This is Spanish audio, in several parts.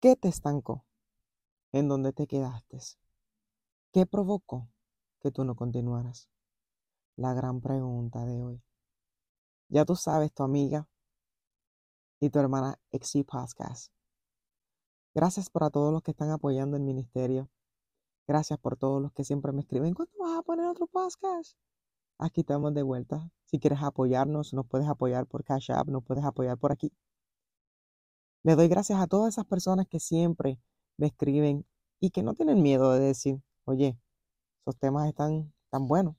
¿Qué te estancó? ¿En dónde te quedaste? ¿Qué provocó que tú no continuaras? La gran pregunta de hoy. Ya tú sabes, tu amiga y tu hermana XC Podcast. Gracias por todos los que están apoyando el ministerio. Gracias por todos los que siempre me escriben, ¿cuándo vas a poner otro podcast? Aquí estamos de vuelta. Si quieres apoyarnos, nos puedes apoyar por Cash App, nos puedes apoyar por aquí. Le doy gracias a todas esas personas que siempre me escriben y que no tienen miedo de decir, oye, esos temas están tan buenos.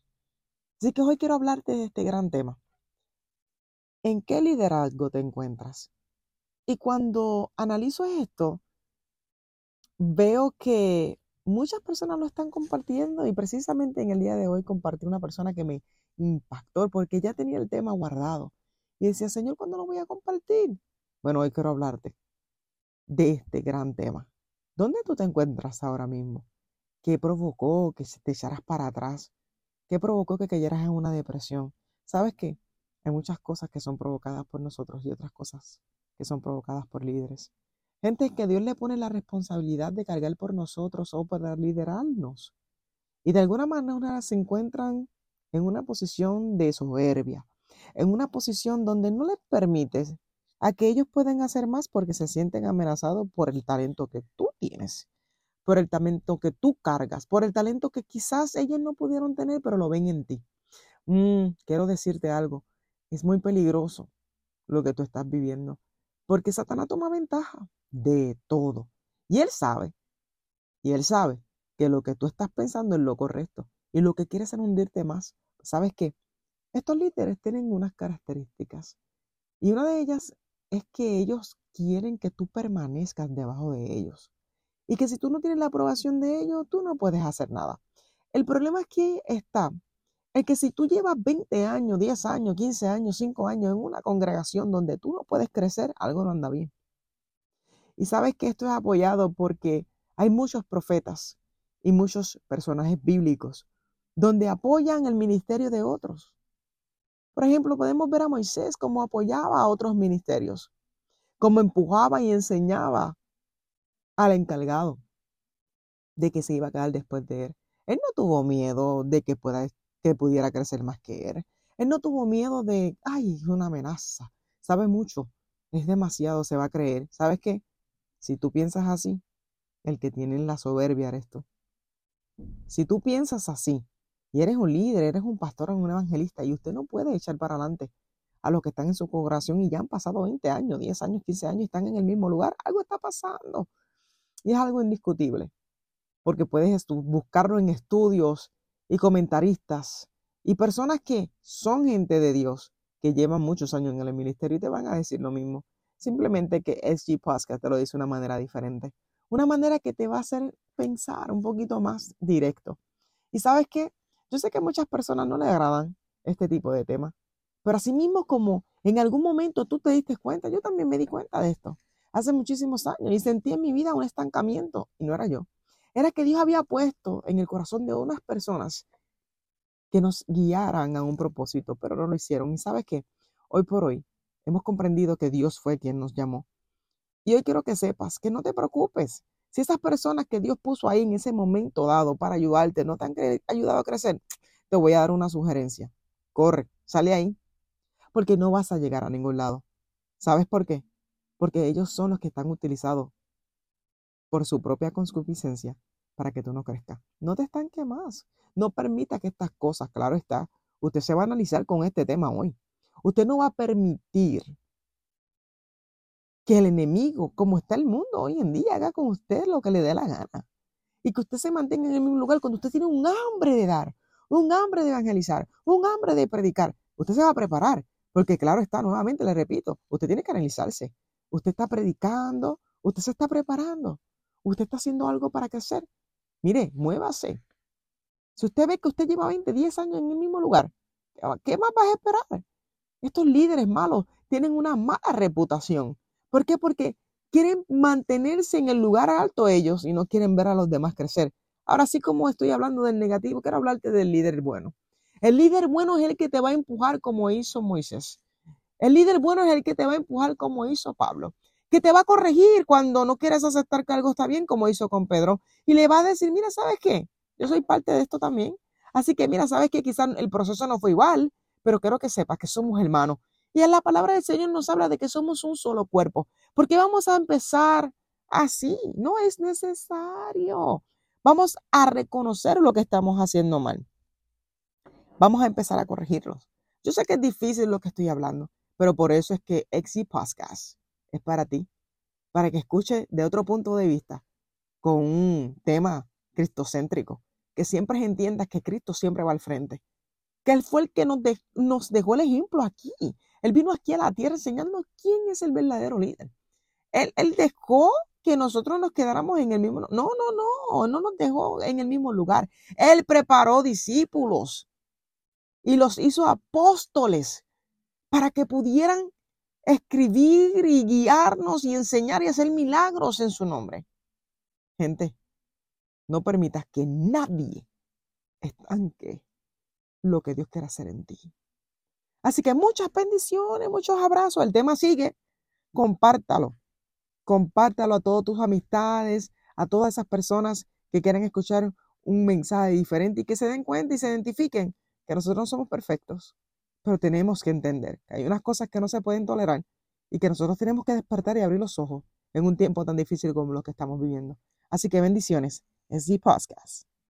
Así que hoy quiero hablarte de este gran tema. ¿En qué liderazgo te encuentras? Y cuando analizo esto, veo que muchas personas lo están compartiendo y precisamente en el día de hoy compartí una persona que me impactó porque ya tenía el tema guardado y decía, Señor, ¿cuándo lo voy a compartir? Bueno, hoy quiero hablarte de este gran tema. ¿Dónde tú te encuentras ahora mismo? ¿Qué provocó que te echaras para atrás? ¿Qué provocó que cayeras en una depresión? ¿Sabes qué? Hay muchas cosas que son provocadas por nosotros y otras cosas que son provocadas por líderes. Gente que Dios le pone la responsabilidad de cargar por nosotros o para liderarnos. Y de alguna manera se encuentran en una posición de soberbia, en una posición donde no les permites a que ellos puedan hacer más porque se sienten amenazados por el talento que tú tienes, por el talento que tú cargas, por el talento que quizás ellos no pudieron tener, pero lo ven en ti. Mm, quiero decirte algo, es muy peligroso lo que tú estás viviendo, porque Satanás toma ventaja de todo. Y él sabe, y él sabe que lo que tú estás pensando es lo correcto y lo que quieres es hundirte más. ¿Sabes qué? Estos líderes tienen unas características y una de ellas es que ellos quieren que tú permanezcas debajo de ellos y que si tú no tienes la aprobación de ellos, tú no puedes hacer nada. El problema es que está es que si tú llevas 20 años, 10 años, 15 años, 5 años en una congregación donde tú no puedes crecer, algo no anda bien. Y sabes que esto es apoyado porque hay muchos profetas y muchos personajes bíblicos donde apoyan el ministerio de otros. Por ejemplo, podemos ver a Moisés como apoyaba a otros ministerios, como empujaba y enseñaba al encargado de que se iba a quedar después de él. Él no tuvo miedo de que pudiera crecer más que él. Él no tuvo miedo de, ay, es una amenaza. Sabe mucho, es demasiado, se va a creer. ¿Sabes qué? Si tú piensas así, el que tiene la soberbia eres tú. Si tú piensas así y eres un líder, eres un pastor, un evangelista y usted no puede echar para adelante a los que están en su congregación y ya han pasado 20 años, 10 años, 15 años y están en el mismo lugar, algo está pasando. Y es algo indiscutible, porque puedes buscarlo en estudios y comentaristas y personas que son gente de Dios, que llevan muchos años en el ministerio y te van a decir lo mismo. Simplemente que SG Podcast te lo dice de una manera diferente. Una manera que te va a hacer pensar un poquito más directo. Y sabes qué? Yo sé que a muchas personas no le agradan este tipo de temas. Pero así mismo como en algún momento tú te diste cuenta, yo también me di cuenta de esto hace muchísimos años y sentí en mi vida un estancamiento y no era yo. Era que Dios había puesto en el corazón de unas personas que nos guiaran a un propósito, pero no lo hicieron. Y sabes qué? Hoy por hoy hemos comprendido que Dios fue quien nos llamó. Y hoy quiero que sepas que no te preocupes. Si esas personas que Dios puso ahí en ese momento dado para ayudarte no te han ayudado a crecer, te voy a dar una sugerencia. Corre, sale ahí, porque no vas a llegar a ningún lado. ¿Sabes por qué? Porque ellos son los que están utilizados por su propia concupiscencia para que tú no crezcas. No te estanque más. No permita que estas cosas, claro está, usted se va a analizar con este tema hoy. Usted no va a permitir que el enemigo, como está el mundo hoy en día, haga con usted lo que le dé la gana. Y que usted se mantenga en el mismo lugar cuando usted tiene un hambre de dar, un hambre de evangelizar, un hambre de predicar. Usted se va a preparar, porque claro está, nuevamente le repito, usted tiene que analizarse. Usted está predicando, usted se está preparando, usted está haciendo algo para crecer. Mire, muévase. Si usted ve que usted lleva 20, 10 años en el mismo lugar, ¿qué más vas a esperar? Estos líderes malos tienen una mala reputación. ¿Por qué? Porque quieren mantenerse en el lugar alto ellos y no quieren ver a los demás crecer. Ahora sí, como estoy hablando del negativo, quiero hablarte del líder bueno. El líder bueno es el que te va a empujar como hizo Moisés. El líder bueno es el que te va a empujar como hizo Pablo. que te va a corregir cuando no quieres aceptar que algo está bien, como hizo con Pedro, y le va a decir, mira, ¿sabes qué? Yo soy parte de esto también. Así que, mira, ¿sabes que Quizás el proceso no fue igual, pero quiero que sepas que somos hermanos. Y en la palabra del Señor nos habla de que somos un solo cuerpo. porque vamos a empezar así? No es necesario. Vamos a reconocer lo que estamos haciendo mal. Vamos a empezar a corregirlos. Yo sé que es difícil lo que estoy hablando, pero por eso es que Exi Podcast es para ti, para que escuche de otro punto de vista, con un tema cristocéntrico, que siempre entiendas que Cristo siempre va al frente, que Él fue el que nos, nos dejó el ejemplo aquí. Él vino aquí a la tierra enseñando quién es el verdadero líder. Él, él dejó que nosotros nos quedáramos en el mismo. No, no, no, no nos dejó en el mismo lugar. Él preparó discípulos y los hizo apóstoles para que pudieran escribir y guiarnos y enseñar y hacer milagros en su nombre. Gente, no permitas que nadie estanque lo que Dios quiere hacer en ti. Así que muchas bendiciones, muchos abrazos. El tema sigue. Compártalo. Compártalo a todas tus amistades, a todas esas personas que quieren escuchar un mensaje diferente y que se den cuenta y se identifiquen que nosotros no somos perfectos, pero tenemos que entender que hay unas cosas que no se pueden tolerar y que nosotros tenemos que despertar y abrir los ojos en un tiempo tan difícil como lo que estamos viviendo. Así que bendiciones. Es The Podcast.